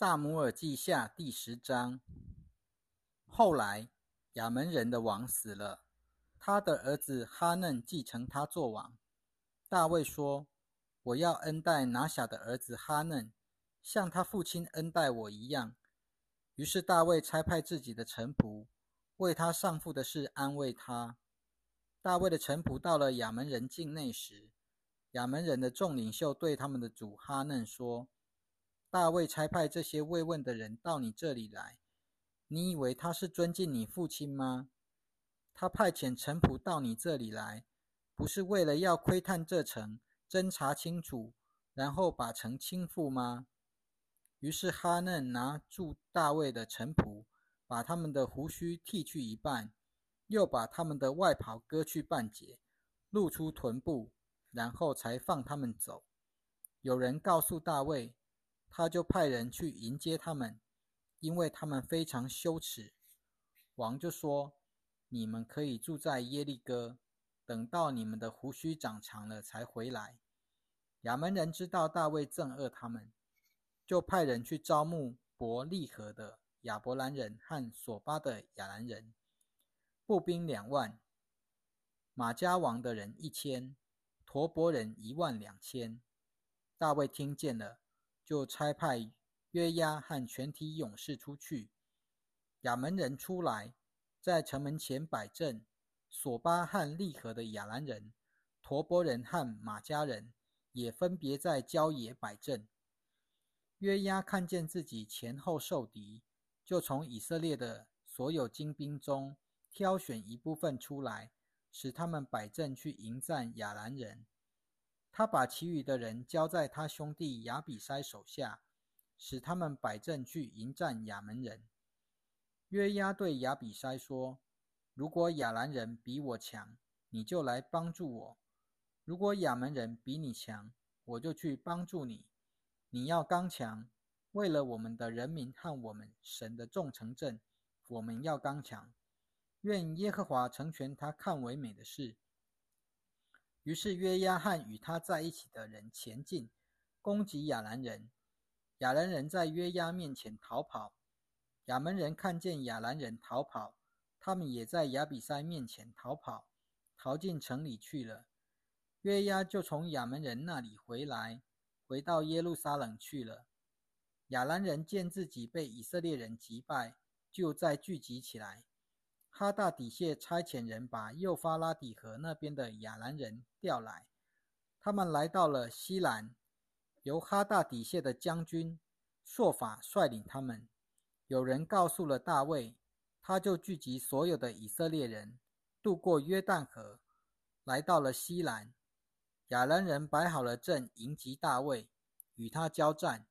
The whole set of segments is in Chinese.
萨姆尔记下第十章。后来，亚门人的王死了，他的儿子哈嫩继承他做王。大卫说：“我要恩待拿辖的儿子哈嫩，像他父亲恩待我一样。”于是大卫差派自己的臣仆，为他上父的事安慰他。大卫的臣仆到了亚门人境内时，亚门人的众领袖对他们的主哈嫩说：“大卫差派这些慰问的人到你这里来，你以为他是尊敬你父亲吗？他派遣臣仆到你这里来，不是为了要窥探这城，侦查清楚，然后把城倾覆吗？”于是哈嫩拿住大卫的臣仆，把他们的胡须剃去一半，又把他们的外袍割去半截，露出臀部。然后才放他们走。有人告诉大卫，他就派人去迎接他们，因为他们非常羞耻。王就说：“你们可以住在耶利哥，等到你们的胡须长长了才回来。”亚门人知道大卫憎恶他们，就派人去招募伯利和的亚伯兰人和索巴的亚兰人，步兵两万，马加王的人一千。陀伯人一万两千，大卫听见了，就差派约押和全体勇士出去。亚门人出来，在城门前摆阵；索巴和利河的亚兰人、陀伯人和马家人也分别在郊野摆阵。约押看见自己前后受敌，就从以色列的所有精兵中挑选一部分出来。使他们摆阵去迎战亚兰人，他把其余的人交在他兄弟亚比筛手下，使他们摆阵去迎战亚门人。约押对亚比筛说：“如果亚兰人比我强，你就来帮助我；如果亚门人比你强，我就去帮助你。你要刚强，为了我们的人民和我们神的众城镇，我们要刚强。”愿耶和华成全他看为美的事。于是约押和与他在一起的人前进，攻击亚兰人。亚兰人在约押面前逃跑。亚门人看见亚兰人逃跑，他们也在亚比塞面前逃跑，逃进城里去了。约押就从亚门人那里回来，回到耶路撒冷去了。亚兰人见自己被以色列人击败，就再聚集起来。哈大底谢差遣人把幼发拉底河那边的亚兰人调来，他们来到了西兰，由哈大底谢的将军朔法率领他们。有人告诉了大卫，他就聚集所有的以色列人，渡过约旦河，来到了西兰。亚兰人摆好了阵迎击大卫，与他交战。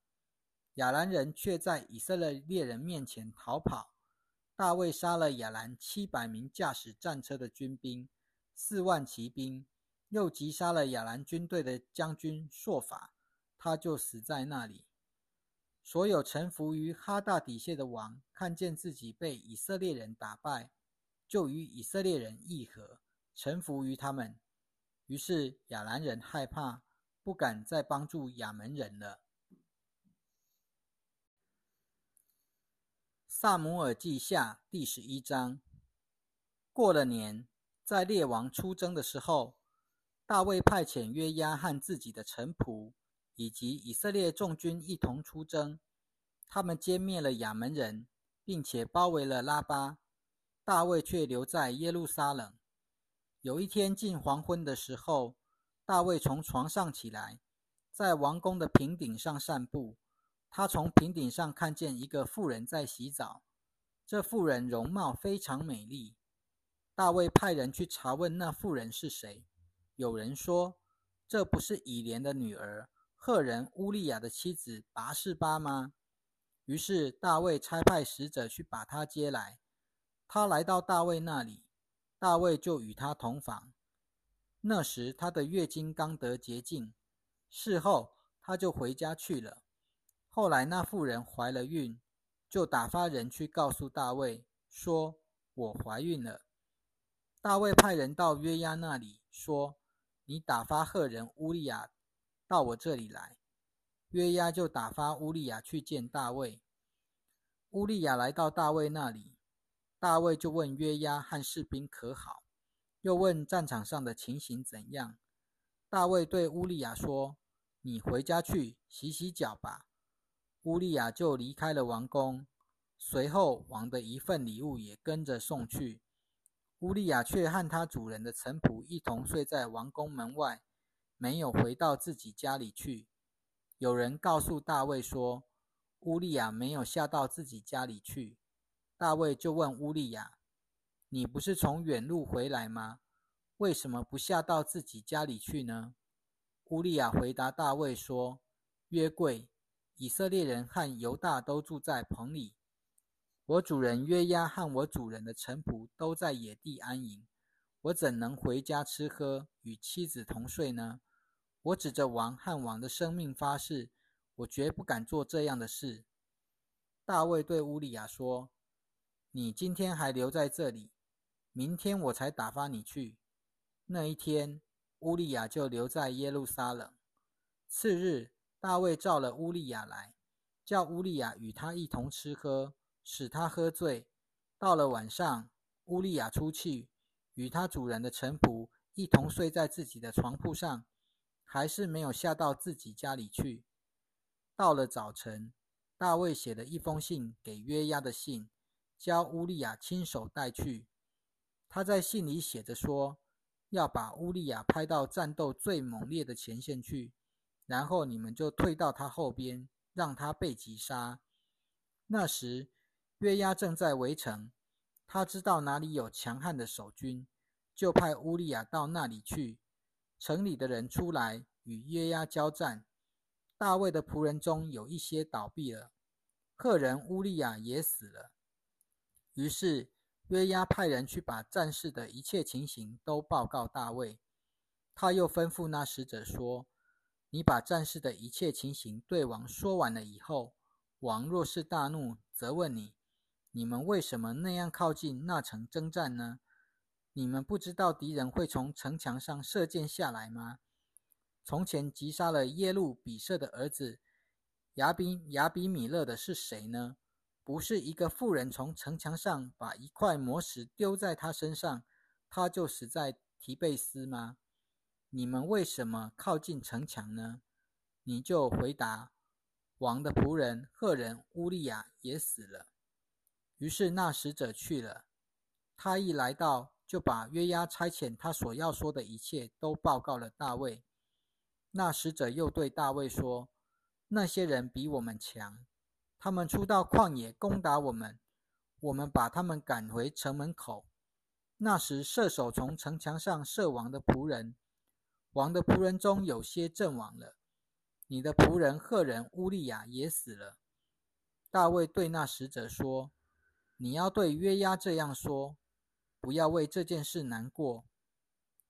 亚兰人却在以色列猎人面前逃跑。大卫杀了亚兰七百名驾驶战车的军兵，四万骑兵，又击杀了亚兰军队的将军朔法，他就死在那里。所有臣服于哈大底谢的王，看见自己被以色列人打败，就与以色列人议和，臣服于他们。于是亚兰人害怕，不敢再帮助亚门人了。萨姆尔记下第十一章。过了年，在列王出征的时候，大卫派遣约押和自己的臣仆以及以色列众军一同出征。他们歼灭了亚门人，并且包围了拉巴。大卫却留在耶路撒冷。有一天近黄昏的时候，大卫从床上起来，在王宫的平顶上散步。他从平顶上看见一个妇人在洗澡，这妇人容貌非常美丽。大卫派人去查问那妇人是谁。有人说：“这不是以莲的女儿赫人乌利亚的妻子拔示巴吗？”于是大卫差派使者去把她接来。他来到大卫那里，大卫就与她同房。那时她的月经刚得洁净，事后他就回家去了。后来那妇人怀了孕，就打发人去告诉大卫，说：“我怀孕了。”大卫派人到约押那里，说：“你打发赫人乌利亚到我这里来。”约押就打发乌利亚去见大卫。乌利亚来到大卫那里，大卫就问约押和士兵可好，又问战场上的情形怎样。大卫对乌利亚说：“你回家去洗洗脚吧。”乌利亚就离开了王宫，随后王的一份礼物也跟着送去。乌利亚却和他主人的臣仆一同睡在王宫门外，没有回到自己家里去。有人告诉大卫说。乌利亚没有下到自己家里去，大卫就问乌利亚：“你不是从远路回来吗？为什么不下到自己家里去呢？”乌利亚回答大卫说：“约柜，以色列人和犹大都住在棚里，我主人约押和我主人的臣仆都在野地安营，我怎能回家吃喝，与妻子同睡呢？我指着王和王的生命发誓。”我绝不敢做这样的事。大卫对乌利亚说：“你今天还留在这里，明天我才打发你去。”那一天，乌利亚就留在耶路撒冷。次日，大卫召了乌利亚来，叫乌利亚与他一同吃喝，使他喝醉。到了晚上，乌利亚出去，与他主人的臣仆一同睡在自己的床铺上，还是没有下到自己家里去。到了早晨，大卫写了一封信给约押的信，叫乌利亚亲手带去。他在信里写着说，要把乌利亚派到战斗最猛烈的前线去，然后你们就退到他后边，让他被击杀。那时约押正在围城，他知道哪里有强悍的守军，就派乌利亚到那里去。城里的人出来与约押交战。大卫的仆人中有一些倒闭了，客人乌利亚也死了。于是约押派人去把战事的一切情形都报告大卫。他又吩咐那使者说：“你把战事的一切情形对王说完了以后，王若是大怒，责问你：你们为什么那样靠近那城征战呢？你们不知道敌人会从城墙上射箭下来吗？”从前击杀了耶路比色的儿子亚比亚比米勒的是谁呢？不是一个妇人从城墙上把一块磨石丢在他身上，他就死在提贝斯吗？你们为什么靠近城墙呢？你就回答：王的仆人赫人乌利亚也死了。于是那使者去了，他一来到，就把约押差遣他所要说的一切都报告了大卫。那使者又对大卫说：“那些人比我们强，他们出到旷野攻打我们，我们把他们赶回城门口。那时射手从城墙上射王的仆人，王的仆人中有些阵亡了。你的仆人赫人乌利亚也死了。”大卫对那使者说：“你要对约押这样说，不要为这件事难过，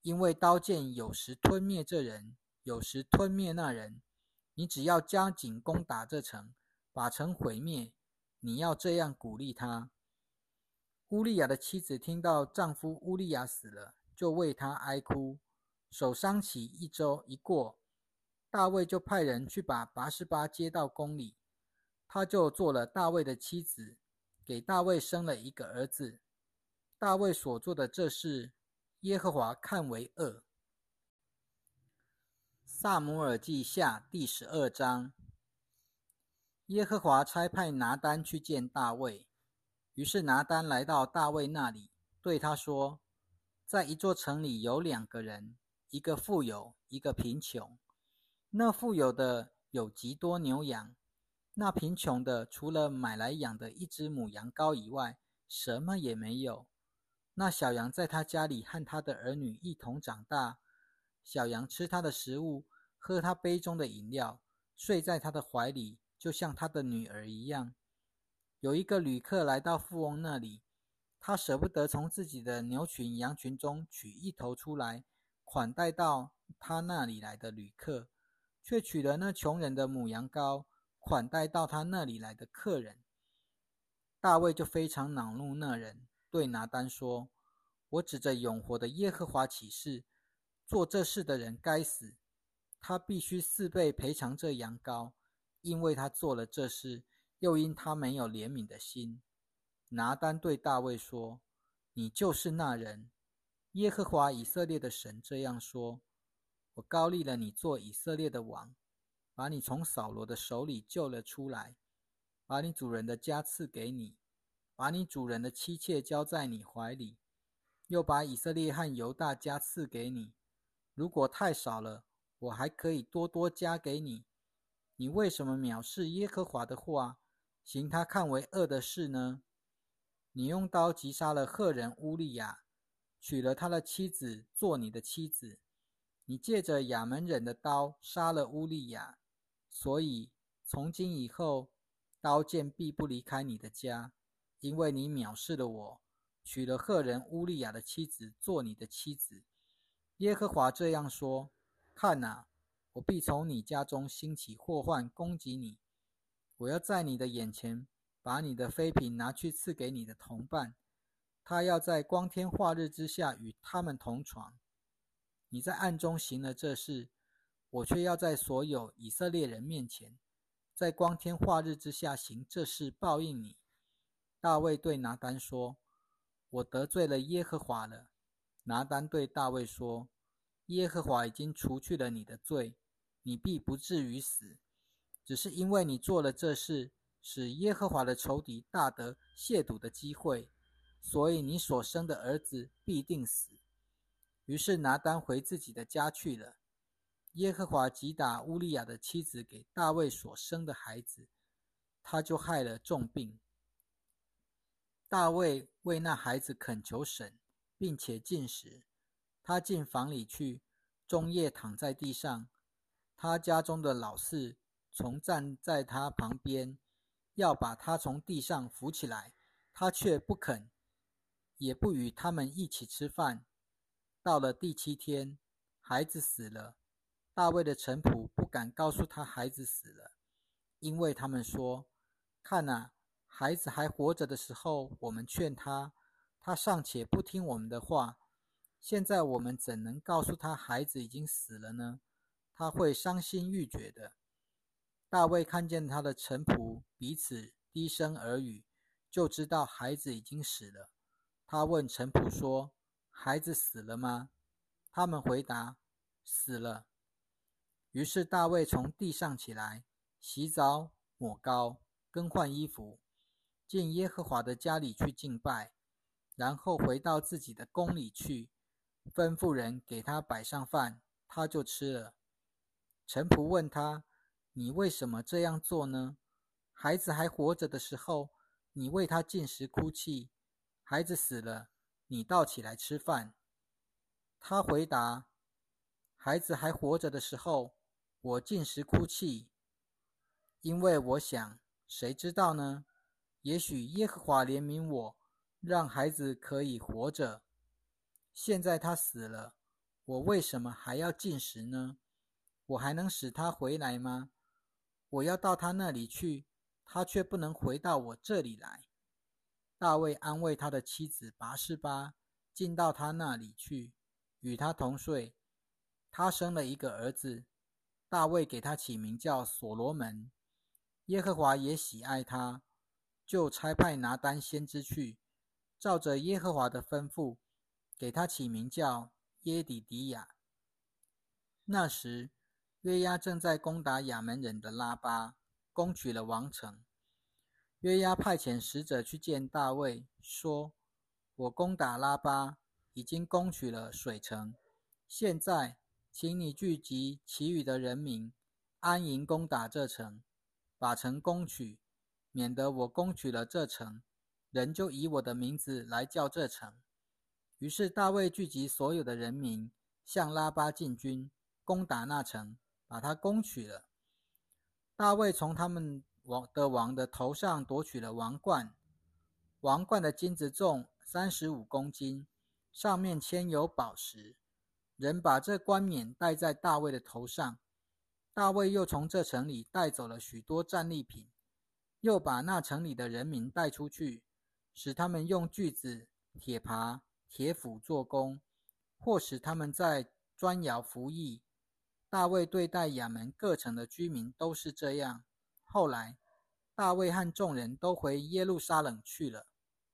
因为刀剑有时吞灭这人。”有时吞灭那人，你只要加紧攻打这城，把城毁灭。你要这样鼓励他。乌利亚的妻子听到丈夫乌利亚死了，就为他哀哭。守丧期一周一过，大卫就派人去把拔示巴接到宫里，他就做了大卫的妻子，给大卫生了一个儿子。大卫所做的这事，耶和华看为恶。萨姆尔记下第十二章。耶和华差派拿单去见大卫，于是拿单来到大卫那里，对他说：“在一座城里有两个人，一个富有，一个贫穷。那富有的有极多牛羊，那贫穷的除了买来养的一只母羊羔以外，什么也没有。那小羊在他家里和他的儿女一同长大。”小羊吃他的食物，喝他杯中的饮料，睡在他的怀里，就像他的女儿一样。有一个旅客来到富翁那里，他舍不得从自己的牛群、羊群中取一头出来款待到他那里来的旅客，却取了那穷人的母羊羔款待到他那里来的客人。大卫就非常恼怒那人，对拿丹说：“我指着永活的耶和华起誓。”做这事的人该死，他必须四倍赔偿这羊羔，因为他做了这事，又因他没有怜悯的心。拿单对大卫说：“你就是那人。耶和华以色列的神这样说：我高立了你做以色列的王，把你从扫罗的手里救了出来，把你主人的家赐给你，把你主人的妻妾交在你怀里，又把以色列和犹大家赐给你。如果太少了，我还可以多多加给你。你为什么藐视耶和华的话，行他看为恶的事呢？”你用刀击杀了赫人乌利亚，娶了他的妻子做你的妻子。你借着亚门人的刀杀了乌利亚，所以从今以后，刀剑必不离开你的家，因为你藐视了我，娶了赫人乌利亚的妻子做你的妻子。耶和华这样说：看哪，我必从你家中兴起祸患攻击你，我要在你的眼前。把你的妃嫔拿去赐给你的同伴，他要在光天化日之下与他们同床。你在暗中行了这事，我却要在所有以色列人面前，在光天化日之下行这事报应你。大卫对拿单说：“我得罪了耶和华了。”拿单对大卫说：“耶和华已经除去了你的罪，你必不至于死，只是因为你做了这事。”使耶和华的仇敌大得亵渎的机会，所以你所生的儿子必定死。于是拿单回自己的家去了。耶和华击打乌利亚的妻子给大卫所生的孩子，他就害了重病。大卫为那孩子恳求神，并且进食。他进房里去，终夜躺在地上。他家中的老四从站在他旁边。要把他从地上扶起来，他却不肯，也不与他们一起吃饭。到了第七天，孩子死了。大卫的臣仆不敢告诉他孩子死了，因为他们说：“看呐，孩子还活着的时候，我们劝他，他尚且不听我们的话。现在我们怎能告诉他孩子已经死了呢？他会伤心欲绝的。”大卫看见他的臣仆彼此低声耳语，就知道孩子已经死了。他问臣仆说：“孩子死了吗？”他们回答：“死了。”于是大卫从地上起来，洗澡、抹膏、更换衣服，进耶和华的家里去敬拜，然后回到自己的宫里去，吩咐人给他摆上饭，他就吃了。臣仆问他。你为什么这样做呢？孩子还活着的时候，你为他进食哭泣；孩子死了，你倒起来吃饭。他回答：“孩子还活着的时候，我进食哭泣，因为我想，谁知道呢？也许耶和华怜悯我，让孩子可以活着。现在他死了，我为什么还要进食呢？我还能使他回来吗？”我要到他那里去，他却不能回到我这里来。大卫安慰他的妻子拔示巴，进到他那里去，与他同睡。他生了一个儿子，大卫给他起名叫所罗门。耶和华也喜爱他，就差派拿单先知去，照着耶和华的吩咐，给他起名叫耶底迪亚。那时。约押正在攻打亚门人的拉巴，攻取了王城。约押派遣使者去见大卫，说：“我攻打拉巴，已经攻取了水城。现在，请你聚集其余的人民，安营攻打这城，把城攻取，免得我攻取了这城，人就以我的名字来叫这城。”于是大卫聚集所有的人民，向拉巴进军，攻打那城。把他攻取了。大卫从他们王的王的头上夺取了王冠，王冠的金子重三十五公斤，上面嵌有宝石。人把这冠冕戴在大卫的头上。大卫又从这城里带走了许多战利品，又把那城里的人民带出去，使他们用锯子、铁耙、铁斧做工，或使他们在砖窑服役。大卫对待亚门各城的居民都是这样，后来，大卫和众人都回耶路撒冷去了。